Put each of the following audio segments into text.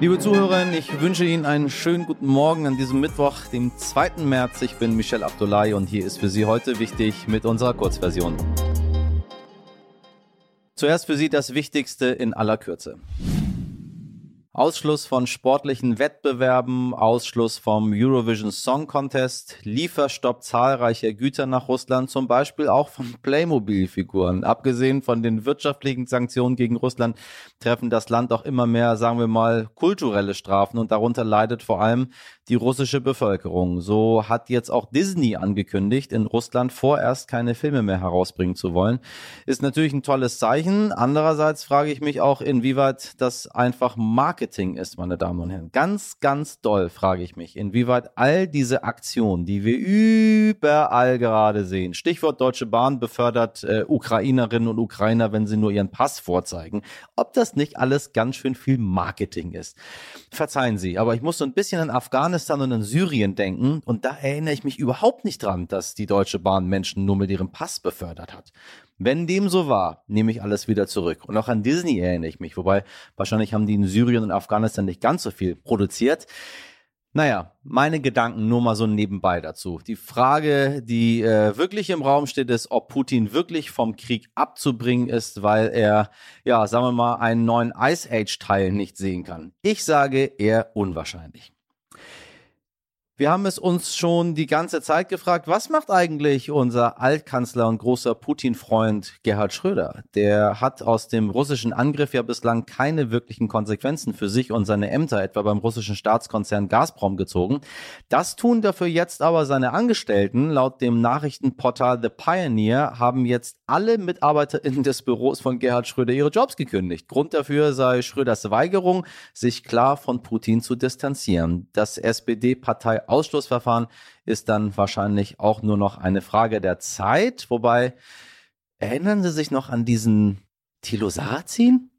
Liebe Zuhörer, ich wünsche Ihnen einen schönen guten Morgen an diesem Mittwoch, dem 2. März. Ich bin Michel Abdullahi und hier ist für Sie heute wichtig mit unserer Kurzversion. Zuerst für Sie das Wichtigste in aller Kürze. Ausschluss von sportlichen Wettbewerben, Ausschluss vom Eurovision Song Contest, Lieferstopp zahlreicher Güter nach Russland, zum Beispiel auch von Playmobil-Figuren. Abgesehen von den wirtschaftlichen Sanktionen gegen Russland treffen das Land auch immer mehr, sagen wir mal, kulturelle Strafen und darunter leidet vor allem die russische Bevölkerung. So hat jetzt auch Disney angekündigt, in Russland vorerst keine Filme mehr herausbringen zu wollen. Ist natürlich ein tolles Zeichen. Andererseits frage ich mich auch, inwieweit das einfach Marketing ist, meine Damen und Herren. Ganz, ganz doll frage ich mich, inwieweit all diese Aktionen, die wir überall gerade sehen, Stichwort Deutsche Bahn befördert äh, Ukrainerinnen und Ukrainer, wenn sie nur ihren Pass vorzeigen, ob das nicht alles ganz schön viel Marketing ist. Verzeihen Sie, aber ich muss so ein bisschen an Afghanistan Afghanistan und in Syrien denken. Und da erinnere ich mich überhaupt nicht dran, dass die Deutsche Bahn Menschen nur mit ihrem Pass befördert hat. Wenn dem so war, nehme ich alles wieder zurück. Und auch an Disney erinnere ich mich. Wobei wahrscheinlich haben die in Syrien und Afghanistan nicht ganz so viel produziert. Naja, meine Gedanken nur mal so nebenbei dazu. Die Frage, die äh, wirklich im Raum steht, ist, ob Putin wirklich vom Krieg abzubringen ist, weil er, ja, sagen wir mal, einen neuen Ice Age-Teil nicht sehen kann. Ich sage eher unwahrscheinlich. Wir haben es uns schon die ganze Zeit gefragt, was macht eigentlich unser Altkanzler und großer Putin-Freund Gerhard Schröder? Der hat aus dem russischen Angriff ja bislang keine wirklichen Konsequenzen für sich und seine Ämter, etwa beim russischen Staatskonzern Gazprom, gezogen. Das tun dafür jetzt aber seine Angestellten. Laut dem Nachrichtenportal The Pioneer haben jetzt alle MitarbeiterInnen des Büros von Gerhard Schröder ihre Jobs gekündigt. Grund dafür sei Schröders Weigerung, sich klar von Putin zu distanzieren. Das SPD-Partei Ausschlussverfahren ist dann wahrscheinlich auch nur noch eine Frage der Zeit. Wobei, erinnern Sie sich noch an diesen Thilo Sarrazin?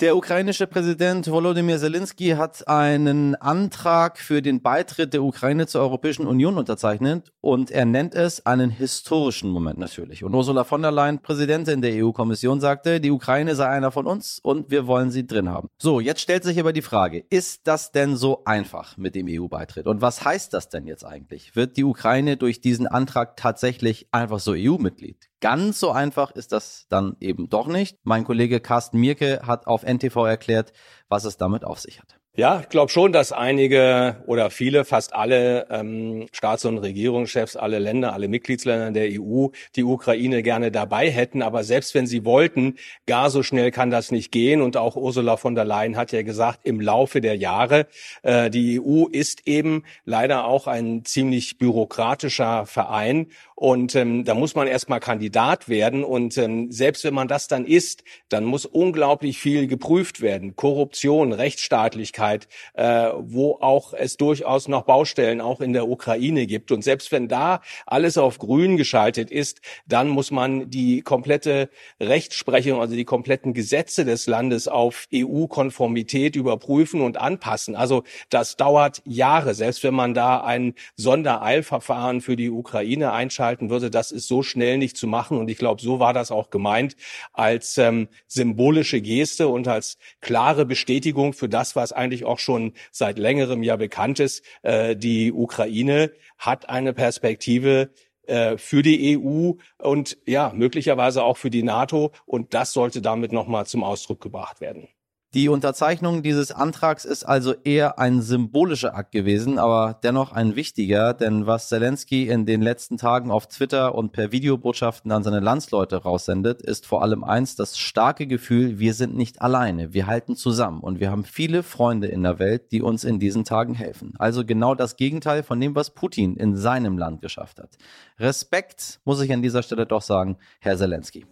Der ukrainische Präsident Volodymyr Zelensky hat einen Antrag für den Beitritt der Ukraine zur Europäischen Union unterzeichnet und er nennt es einen historischen Moment natürlich. Und Ursula von der Leyen, Präsidentin der EU-Kommission, sagte, die Ukraine sei einer von uns und wir wollen sie drin haben. So, jetzt stellt sich aber die Frage, ist das denn so einfach mit dem EU-Beitritt? Und was heißt das denn jetzt eigentlich? Wird die Ukraine durch diesen Antrag tatsächlich einfach so EU-Mitglied? Ganz so einfach ist das dann eben doch nicht. Mein Kollege Carsten Mierke hat auf NTV erklärt, was es damit auf sich hat. Ja, ich glaube schon, dass einige oder viele, fast alle ähm, Staats- und Regierungschefs, alle Länder, alle Mitgliedsländer der EU die Ukraine gerne dabei hätten. Aber selbst wenn sie wollten, gar so schnell kann das nicht gehen. Und auch Ursula von der Leyen hat ja gesagt, im Laufe der Jahre, äh, die EU ist eben leider auch ein ziemlich bürokratischer Verein. Und ähm, da muss man erstmal Kandidat werden. Und ähm, selbst wenn man das dann ist, dann muss unglaublich viel geprüft werden. Korruption, Rechtsstaatlichkeit, äh, wo auch es durchaus noch Baustellen auch in der Ukraine gibt. Und selbst wenn da alles auf grün geschaltet ist, dann muss man die komplette Rechtsprechung, also die kompletten Gesetze des Landes auf EU-Konformität überprüfen und anpassen. Also das dauert Jahre, selbst wenn man da ein Sondereilverfahren für die Ukraine einschaltet festhalten würde, das ist so schnell nicht zu machen. Und ich glaube, so war das auch gemeint als ähm, symbolische Geste und als klare Bestätigung für das, was eigentlich auch schon seit längerem ja bekannt ist. Äh, die Ukraine hat eine Perspektive, äh, für die EU und ja, möglicherweise auch für die NATO. Und das sollte damit nochmal zum Ausdruck gebracht werden. Die Unterzeichnung dieses Antrags ist also eher ein symbolischer Akt gewesen, aber dennoch ein wichtiger, denn was Zelensky in den letzten Tagen auf Twitter und per Videobotschaften an seine Landsleute raussendet, ist vor allem eins, das starke Gefühl, wir sind nicht alleine, wir halten zusammen und wir haben viele Freunde in der Welt, die uns in diesen Tagen helfen. Also genau das Gegenteil von dem, was Putin in seinem Land geschafft hat. Respekt, muss ich an dieser Stelle doch sagen, Herr Zelensky.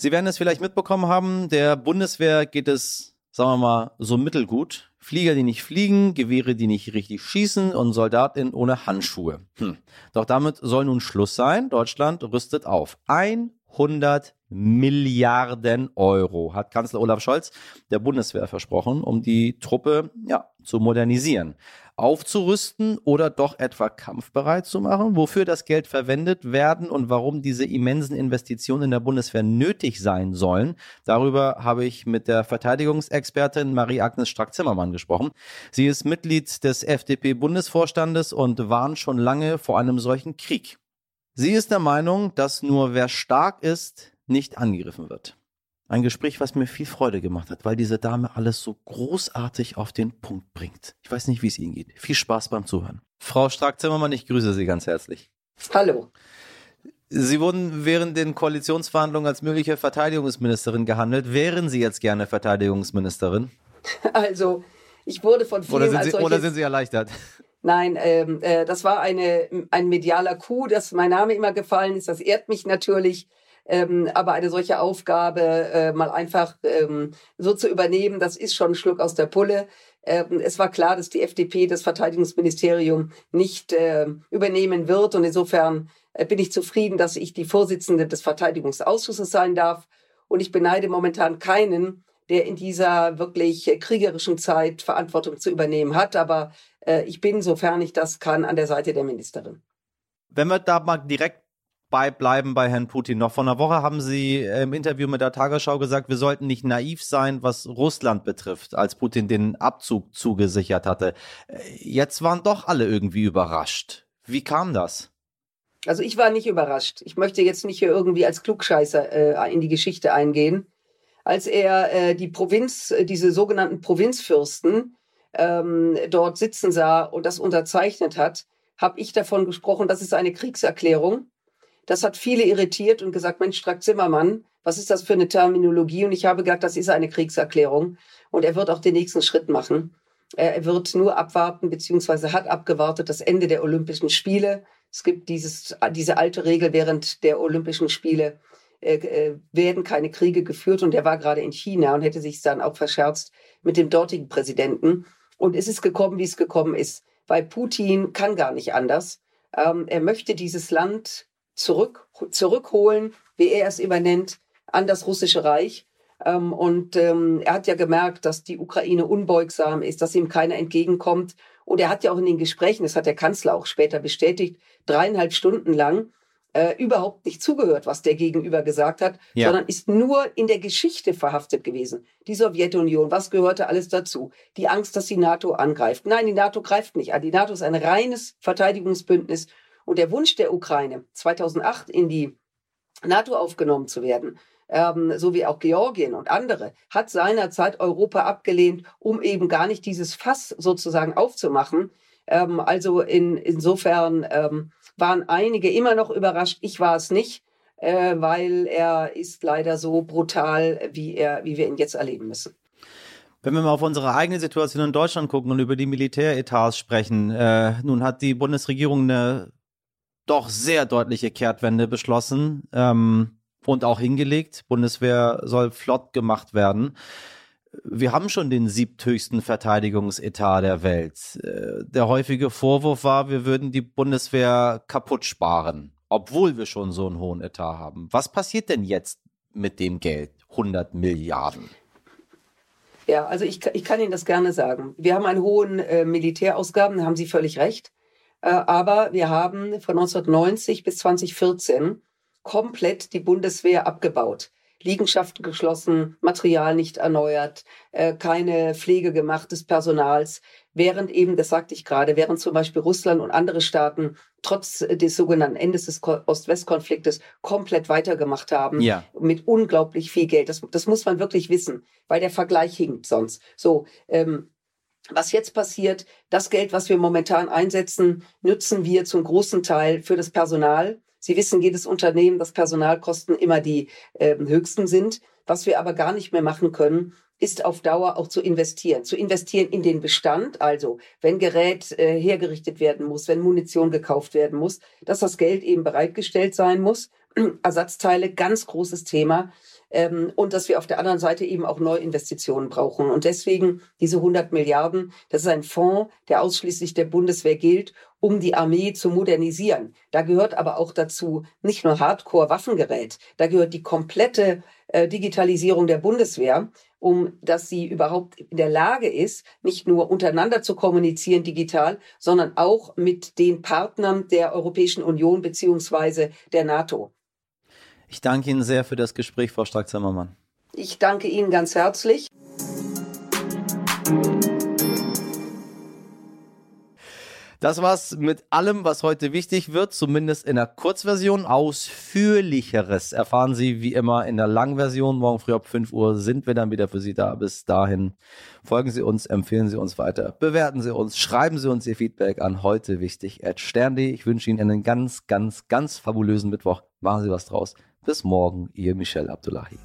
Sie werden es vielleicht mitbekommen haben, der Bundeswehr geht es, sagen wir mal, so mittelgut. Flieger, die nicht fliegen, Gewehre, die nicht richtig schießen und Soldatinnen ohne Handschuhe. Hm. Doch damit soll nun Schluss sein. Deutschland rüstet auf. 100 100 Milliarden Euro hat Kanzler Olaf Scholz der Bundeswehr versprochen, um die Truppe ja, zu modernisieren, aufzurüsten oder doch etwa kampfbereit zu machen, wofür das Geld verwendet werden und warum diese immensen Investitionen in der Bundeswehr nötig sein sollen. Darüber habe ich mit der Verteidigungsexpertin Marie-Agnes Strack-Zimmermann gesprochen. Sie ist Mitglied des FDP-Bundesvorstandes und warnt schon lange vor einem solchen Krieg. Sie ist der Meinung, dass nur wer stark ist, nicht angegriffen wird. Ein Gespräch, was mir viel Freude gemacht hat, weil diese Dame alles so großartig auf den Punkt bringt. Ich weiß nicht, wie es Ihnen geht. Viel Spaß beim Zuhören. Frau Strack-Zimmermann, ich grüße Sie ganz herzlich. Hallo. Sie wurden während den Koalitionsverhandlungen als mögliche Verteidigungsministerin gehandelt. Wären Sie jetzt gerne Verteidigungsministerin? Also, ich wurde von vielen oder sind als Sie, solches, oder sind Sie erleichtert? Nein, ähm, äh, das war eine, ein medialer Coup, dass mein Name immer gefallen ist. Das ehrt mich natürlich. Ähm, aber eine solche Aufgabe äh, mal einfach ähm, so zu übernehmen, das ist schon ein Schluck aus der Pulle. Ähm, es war klar, dass die FDP das Verteidigungsministerium nicht äh, übernehmen wird. Und insofern äh, bin ich zufrieden, dass ich die Vorsitzende des Verteidigungsausschusses sein darf. Und ich beneide momentan keinen, der in dieser wirklich kriegerischen Zeit Verantwortung zu übernehmen hat. Aber äh, ich bin, sofern ich das kann, an der Seite der Ministerin. Wenn wir da mal direkt bei bleiben bei Herrn Putin. Noch vor einer Woche haben Sie im Interview mit der Tagesschau gesagt, wir sollten nicht naiv sein, was Russland betrifft, als Putin den Abzug zugesichert hatte. Jetzt waren doch alle irgendwie überrascht. Wie kam das? Also ich war nicht überrascht. Ich möchte jetzt nicht hier irgendwie als Klugscheißer äh, in die Geschichte eingehen. Als er äh, die Provinz, äh, diese sogenannten Provinzfürsten ähm, dort sitzen sah und das unterzeichnet hat, habe ich davon gesprochen, das ist eine Kriegserklärung. Das hat viele irritiert und gesagt, Mensch, Strack Zimmermann, was ist das für eine Terminologie? Und ich habe gesagt, das ist eine Kriegserklärung. Und er wird auch den nächsten Schritt machen. Er wird nur abwarten, beziehungsweise hat abgewartet das Ende der Olympischen Spiele. Es gibt dieses, diese alte Regel während der Olympischen Spiele äh, äh, werden keine Kriege geführt und er war gerade in China und hätte sich dann auch verscherzt mit dem dortigen Präsidenten. Und es ist gekommen, wie es gekommen ist, weil Putin kann gar nicht anders. Ähm, er möchte dieses Land zurück, zurückholen, wie er es übernennt, an das russische Reich. Ähm, und ähm, er hat ja gemerkt, dass die Ukraine unbeugsam ist, dass ihm keiner entgegenkommt. Und er hat ja auch in den Gesprächen, das hat der Kanzler auch später bestätigt, dreieinhalb Stunden lang äh, überhaupt nicht zugehört, was der Gegenüber gesagt hat, ja. sondern ist nur in der Geschichte verhaftet gewesen. Die Sowjetunion, was gehörte alles dazu? Die Angst, dass die NATO angreift. Nein, die NATO greift nicht an. Die NATO ist ein reines Verteidigungsbündnis. Und der Wunsch der Ukraine, 2008 in die NATO aufgenommen zu werden, ähm, so wie auch Georgien und andere, hat seinerzeit Europa abgelehnt, um eben gar nicht dieses Fass sozusagen aufzumachen. Ähm, also in, insofern ähm, waren einige immer noch überrascht. Ich war es nicht, äh, weil er ist leider so brutal, wie er, wie wir ihn jetzt erleben müssen. Wenn wir mal auf unsere eigene Situation in Deutschland gucken und über die Militäretats sprechen, äh, nun hat die Bundesregierung eine doch sehr deutliche Kehrtwende beschlossen ähm, und auch hingelegt. Bundeswehr soll flott gemacht werden wir haben schon den siebthöchsten Verteidigungsetat der Welt. Äh, der häufige Vorwurf war, wir würden die Bundeswehr kaputt sparen, obwohl wir schon so einen hohen Etat haben. Was passiert denn jetzt mit dem Geld? 100 Milliarden. Ja, also ich, ich kann Ihnen das gerne sagen. Wir haben einen hohen äh, Militärausgaben, da haben Sie völlig recht. Äh, aber wir haben von 1990 bis 2014 komplett die Bundeswehr abgebaut. Liegenschaften geschlossen, Material nicht erneuert, äh, keine Pflege gemacht des Personals, während eben, das sagte ich gerade, während zum Beispiel Russland und andere Staaten trotz des sogenannten Endes des Ost-West-Konfliktes komplett weitergemacht haben, ja. mit unglaublich viel Geld. Das, das muss man wirklich wissen, weil der Vergleich hinkt sonst. So, ähm, was jetzt passiert, das Geld, was wir momentan einsetzen, nutzen wir zum großen Teil für das Personal, Sie wissen, jedes Unternehmen, dass Personalkosten immer die äh, höchsten sind. Was wir aber gar nicht mehr machen können, ist auf Dauer auch zu investieren. Zu investieren in den Bestand, also wenn Gerät äh, hergerichtet werden muss, wenn Munition gekauft werden muss, dass das Geld eben bereitgestellt sein muss. Ersatzteile, ganz großes Thema. ähm, und dass wir auf der anderen Seite eben auch Neuinvestitionen brauchen. Und deswegen diese 100 Milliarden, das ist ein Fonds, der ausschließlich der Bundeswehr gilt, um die Armee zu modernisieren. Da gehört aber auch dazu nicht nur Hardcore-Waffengerät, da gehört die komplette äh, Digitalisierung der Bundeswehr, um dass sie überhaupt in der Lage ist, nicht nur untereinander zu kommunizieren digital, sondern auch mit den Partnern der Europäischen Union beziehungsweise der NATO. Ich danke Ihnen sehr für das Gespräch, Frau Stark-Zimmermann. Ich danke Ihnen ganz herzlich. Das war's mit allem, was heute wichtig wird, zumindest in der Kurzversion. Ausführlicheres erfahren Sie wie immer in der Langversion. Morgen früh ab 5 Uhr sind wir dann wieder für Sie da. Bis dahin folgen Sie uns, empfehlen Sie uns weiter, bewerten Sie uns, schreiben Sie uns Ihr Feedback an heute wichtig. Ich wünsche Ihnen einen ganz, ganz, ganz fabulösen Mittwoch. Machen Sie was draus. Bis morgen, Ihr Michel Abdullahi.